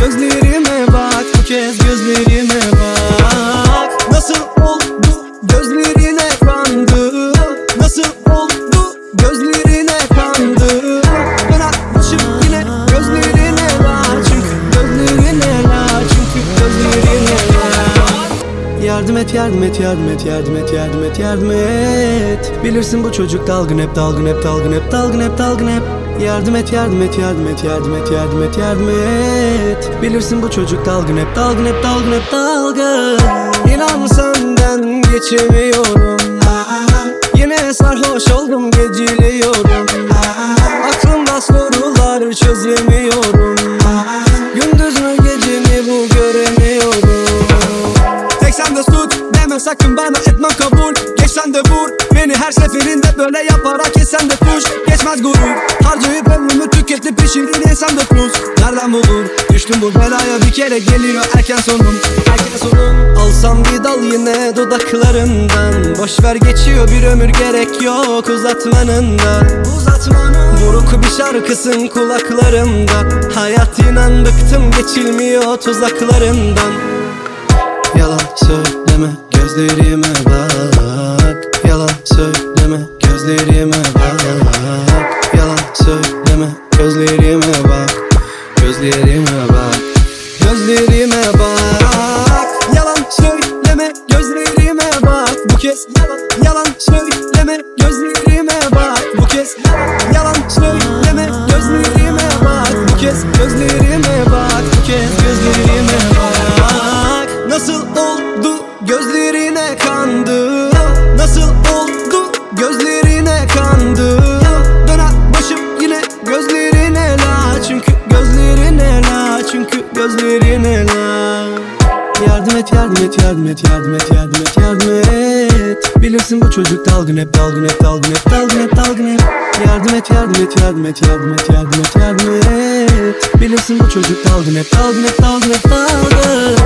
gözlerime bak Bu kez gözlerime bak. Nasıl oldu gözlerine kandı? Nasıl oldu gözlerine kandı? Ben atmışım yine gözlerine la Çünkü gözlerine la Çünkü gözlerine la Yardım et yardım et yardım et yardım et yardım et yardım et. Bilirsin bu çocuk dalgın hep dalgın hep dalgın hep dalgın hep dalgın hep, dalgın hep. Yardım et yardım et yardım et yardım et yardım et yardım et. Bilirsin bu çocuk dalgın hep dalgın hep dalgın hep dalgın. İnan senden geçemiyorum. Yine sarhoş oldum geciliyorum. Aklımda sorular çözemiyorum. Gündüz mü gece mi bu göremiyorum. Tek sen de deme sakın beni her seferinde böyle yaparak yesen de kuş Geçmez gurur. Harcayıp ömrümü tüketip pişirir insan da tuz. Nereden bulur? Düştüm bu belaya bir kere geliyor erken sonum. Erken sonum. Alsam bir dal yine dudaklarından. Boş ver geçiyor bir ömür gerek yok uzatmanın da Uzatmanın Buruk bir şarkısın kulaklarımda Hayat inan bıktım geçilmiyor tuzaklarından Yalan söyleme gözlerime bak söyleme gözlerime bak. Yalan söyleme gözlerime bak. Gözlerime bak. Gözlerime bak. Yalan söyleme gözlerime bak. Bu kez yalan yalan söyleme gözlerime bak. Bu kez yalan yalan yardım et yardım et yardım et yardım et. Bilirsin bu çocuk dalgın hep dalgın hep dalgın hep dalgın hep dalgın hep. Yardım et yardım et yardım et yardım et yardım et yardım et. Bilirsin bu çocuk dalgın hep dalgın hep dalgın hep dalgın